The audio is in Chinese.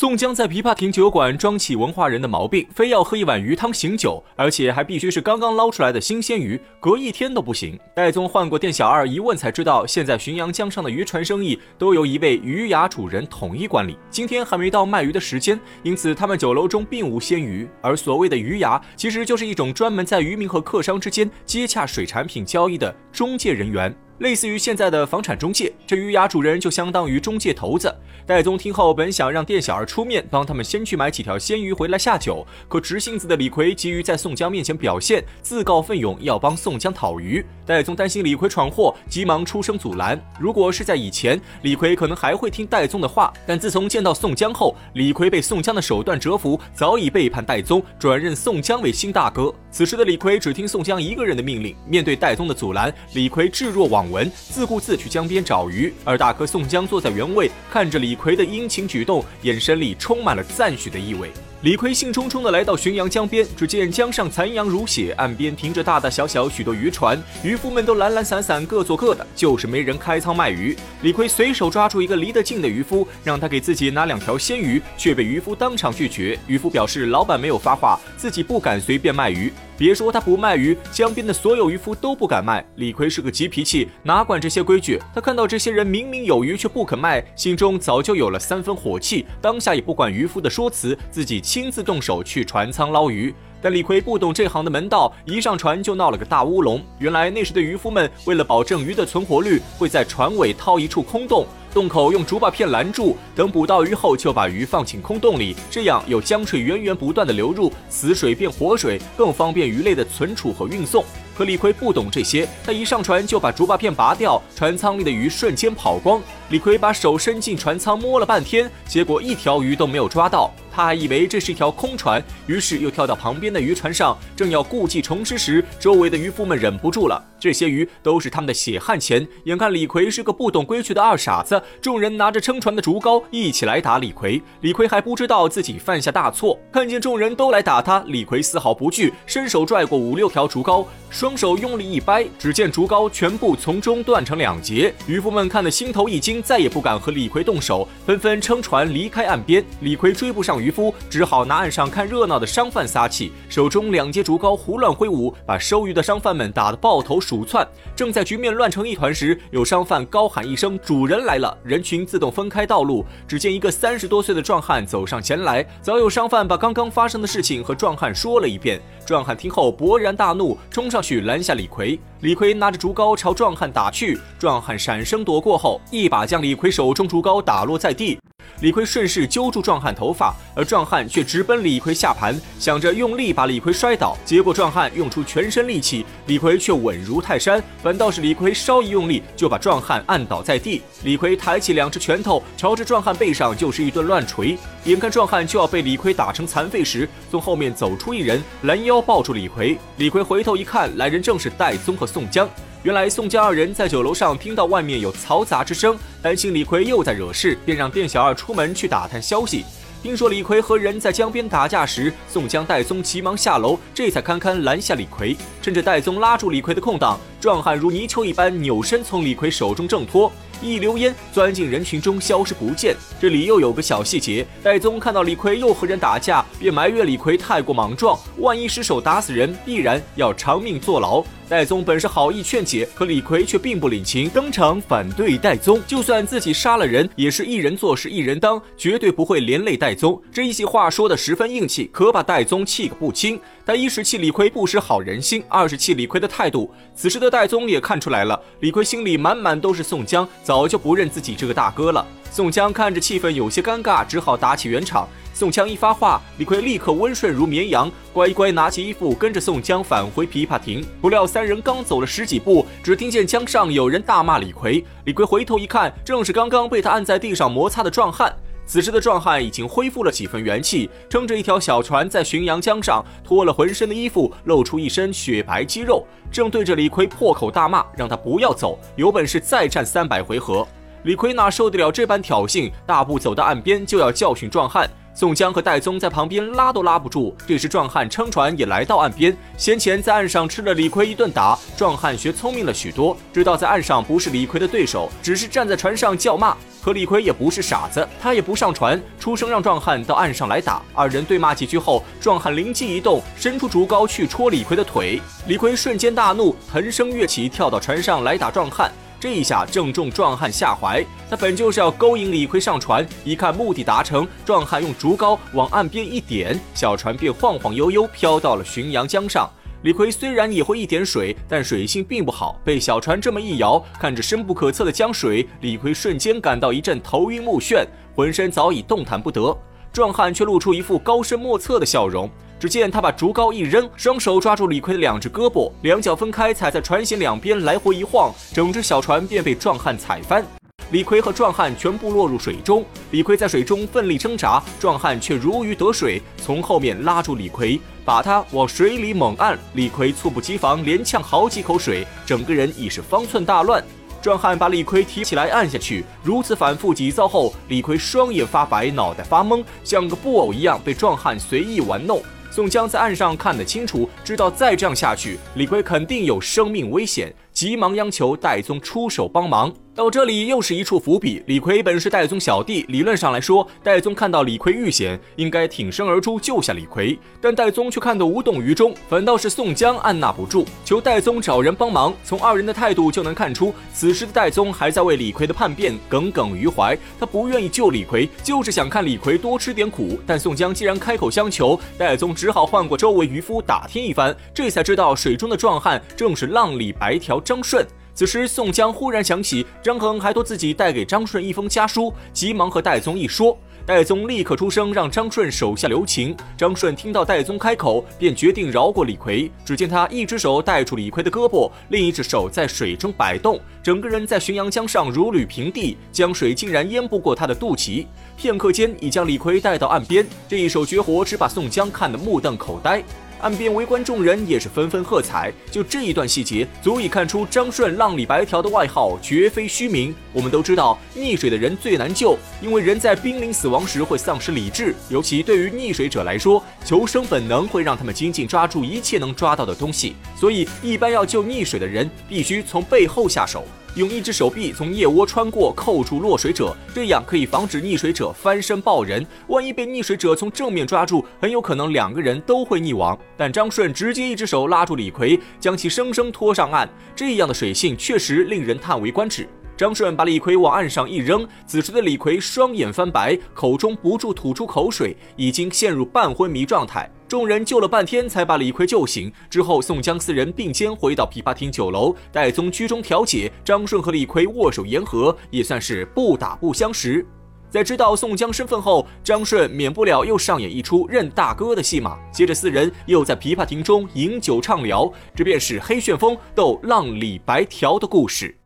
宋江在琵琶亭酒馆装起文化人的毛病，非要喝一碗鱼汤醒酒，而且还必须是刚刚捞出来的新鲜鱼，隔一天都不行。戴宗换过店小二，一问才知道，现在浔阳江上的渔船生意都由一位鱼牙主人统一管理。今天还没到卖鱼的时间，因此他们酒楼中并无鲜鱼。而所谓的鱼牙，其实就是一种专门在渔民和客商之间接洽水产品交易的中介人员。类似于现在的房产中介，这鱼牙主人就相当于中介头子。戴宗听后本想让店小二出面帮他们先去买几条鲜鱼回来下酒，可直性子的李逵急于在宋江面前表现，自告奋勇要帮宋江讨鱼。戴宗担心李逵闯祸，急忙出声阻拦。如果是在以前，李逵可能还会听戴宗的话，但自从见到宋江后，李逵被宋江的手段折服，早已背叛戴宗，转任宋江为新大哥。此时的李逵只听宋江一个人的命令，面对戴宗的阻拦，李逵置若罔闻，自顾自去江边找鱼。而大哥宋江坐在原位，看着李逵的殷勤举动，眼神里充满了赞许的意味。李逵兴冲冲地来到浔阳江边，只见江上残阳如血，岸边停着大大小小许多渔船，渔夫们都懒懒散散，各做各的，就是没人开仓卖鱼。李逵随手抓住一个离得近的渔夫，让他给自己拿两条鲜鱼，却被渔夫当场拒绝。渔夫表示，老板没有发话，自己不敢随便卖鱼。别说他不卖鱼，江边的所有渔夫都不敢卖。李逵是个急脾气，哪管这些规矩？他看到这些人明明有鱼却不肯卖，心中早就有了三分火气。当下也不管渔夫的说辞，自己亲自动手去船舱捞鱼。但李逵不懂这行的门道，一上船就闹了个大乌龙。原来那时的渔夫们为了保证鱼的存活率，会在船尾掏一处空洞。洞口用竹把片拦住，等捕到鱼后，就把鱼放进空洞里，这样有江水源源不断的流入，死水变活水，更方便鱼类的存储和运送。可李逵不懂这些，他一上船就把竹把片拔掉，船舱里的鱼瞬间跑光。李逵把手伸进船舱摸了半天，结果一条鱼都没有抓到。他还以为这是一条空船，于是又跳到旁边的渔船上，正要故技重施时，周围的渔夫们忍不住了。这些鱼都是他们的血汗钱。眼看李逵是个不懂规矩的二傻子，众人拿着撑船的竹篙一起来打李逵。李逵还不知道自己犯下大错，看见众人都来打他，李逵丝毫不惧，伸手拽过五六条竹篙，双双手用力一掰，只见竹篙全部从中断成两截。渔夫们看得心头一惊，再也不敢和李逵动手，纷纷撑船离开岸边。李逵追不上渔夫，只好拿岸上看热闹的商贩撒气，手中两截竹篙胡乱挥舞，把收鱼的商贩们打得抱头。鼠窜，正在局面乱成一团时，有商贩高喊一声：“主人来了！”人群自动分开道路。只见一个三十多岁的壮汉走上前来，早有商贩把刚刚发生的事情和壮汉说了一遍。壮汉听后勃然大怒，冲上去去拦下李逵。李逵拿着竹篙朝壮汉打去，壮汉闪身躲过后，一把将李逵手中竹篙打落在地。李逵顺势揪住壮汉头发，而壮汉却直奔李逵下盘，想着用力把李逵摔倒。结果壮汉用出全身力气，李逵却稳如泰山。反倒是李逵稍一用力，就把壮汉按倒在地。李逵抬起两只拳头，朝着壮汉背上就是一顿乱锤。眼看壮汉就要被李逵打成残废时，从后面走出一人，拦腰抱住李逵。李逵回头一看，来人正是戴宗和宋江。原来宋江二人在酒楼上听到外面有嘈杂之声，担心李逵又在惹事，便让店小二出门去打探消息。听说李逵和人在江边打架时，宋江、戴宗急忙下楼，这才堪堪拦下李逵。趁着戴宗拉住李逵的空档，壮汉如泥鳅一般扭身从李逵手中挣脱。一溜烟钻进人群中，消失不见。这里又有个小细节：戴宗看到李逵又和人打架，便埋怨李逵太过莽撞，万一失手打死人，必然要偿命坐牢。戴宗本是好意劝解，可李逵却并不领情，当场反对戴宗。就算自己杀了人，也是一人做事一人当，绝对不会连累戴宗。这一席话说的十分硬气，可把戴宗气个不轻。他一是气李逵不识好人心，二是气李逵的态度。此时的戴宗也看出来了，李逵心里满满都是宋江。早就不认自己这个大哥了。宋江看着气氛有些尴尬，只好打起圆场。宋江一发话，李逵立刻温顺如绵羊，乖乖拿起衣服跟着宋江返回琵琶亭。不料三人刚走了十几步，只听见江上有人大骂李逵。李逵回头一看，正是刚刚被他按在地上摩擦的壮汉。此时的壮汉已经恢复了几分元气，撑着一条小船在浔阳江上，脱了浑身的衣服，露出一身雪白肌肉，正对着李逵破口大骂，让他不要走，有本事再战三百回合。李逵哪受得了这般挑衅，大步走到岸边就要教训壮汉。宋江和戴宗在旁边拉都拉不住。这时壮汉撑船也来到岸边，先前在岸上吃了李逵一顿打，壮汉学聪明了许多，知道在岸上不是李逵的对手，只是站在船上叫骂。可李逵也不是傻子，他也不上船，出声让壮汉到岸上来打。二人对骂几句后，壮汉灵机一动，伸出竹篙去戳李逵的腿。李逵瞬间大怒，腾身跃起，跳到船上来打壮汉。这一下正中壮汉下怀，他本就是要勾引李逵上船，一看目的达成，壮汉用竹篙往岸边一点，小船便晃晃悠悠飘到了浔阳江上。李逵虽然也会一点水，但水性并不好，被小船这么一摇，看着深不可测的江水，李逵瞬间感到一阵头晕目眩，浑身早已动弹不得。壮汉却露出一副高深莫测的笑容。只见他把竹篙一扔，双手抓住李逵的两只胳膊，两脚分开踩在船舷两边来回一晃，整只小船便被壮汉踩翻。李逵和壮汉全部落入水中，李逵在水中奋力挣扎，壮汉却如鱼得水，从后面拉住李逵，把他往水里猛按。李逵猝不及防，连呛好几口水，整个人已是方寸大乱。壮汉把李逵提起来按下去，如此反复几遭后，李逵双眼发白，脑袋发懵，像个布偶一样被壮汉随意玩弄。宋江在岸上看得清楚，知道再这样下去，李逵肯定有生命危险，急忙央求戴宗出手帮忙。到这里又是一处伏笔。李逵本是戴宗小弟，理论上来说，戴宗看到李逵遇险，应该挺身而出救下李逵。但戴宗却看得无动于衷，反倒是宋江按捺不住，求戴宗找人帮忙。从二人的态度就能看出，此时的戴宗还在为李逵的叛变耿耿于怀。他不愿意救李逵，就是想看李逵多吃点苦。但宋江既然开口相求，戴宗只好换过周围渔夫打听一番，这才知道水中的壮汉正是浪里白条张顺。此时，宋江忽然想起张衡还托自己带给张顺一封家书，急忙和戴宗一说。戴宗立刻出声，让张顺手下留情。张顺听到戴宗开口，便决定饶过李逵。只见他一只手带住李逵的胳膊，另一只手在水中摆动，整个人在浔阳江上如履平地，江水竟然淹不过他的肚脐。片刻间，已将李逵带到岸边。这一手绝活，只把宋江看得目瞪口呆。岸边围观众人也是纷纷喝彩，就这一段细节，足以看出张顺“浪里白条”的外号绝非虚名。我们都知道，溺水的人最难救，因为人在濒临死亡时会丧失理智，尤其对于溺水者来说，求生本能会让他们紧紧抓住一切能抓到的东西，所以一般要救溺水的人，必须从背后下手。用一只手臂从腋窝穿过，扣住落水者，这样可以防止溺水者翻身抱人。万一被溺水者从正面抓住，很有可能两个人都会溺亡。但张顺直接一只手拉住李逵，将其生生拖上岸，这样的水性确实令人叹为观止。张顺把李逵往岸上一扔，此时的李逵双眼翻白，口中不住吐出口水，已经陷入半昏迷状态。众人救了半天，才把李逵救醒。之后，宋江四人并肩回到琵琶亭酒楼，戴宗居中调解，张顺和李逵握手言和，也算是不打不相识。在知道宋江身份后，张顺免不了又上演一出认大哥的戏码。接着，四人又在琵琶亭中饮酒畅聊，这便是黑旋风斗浪里白条的故事。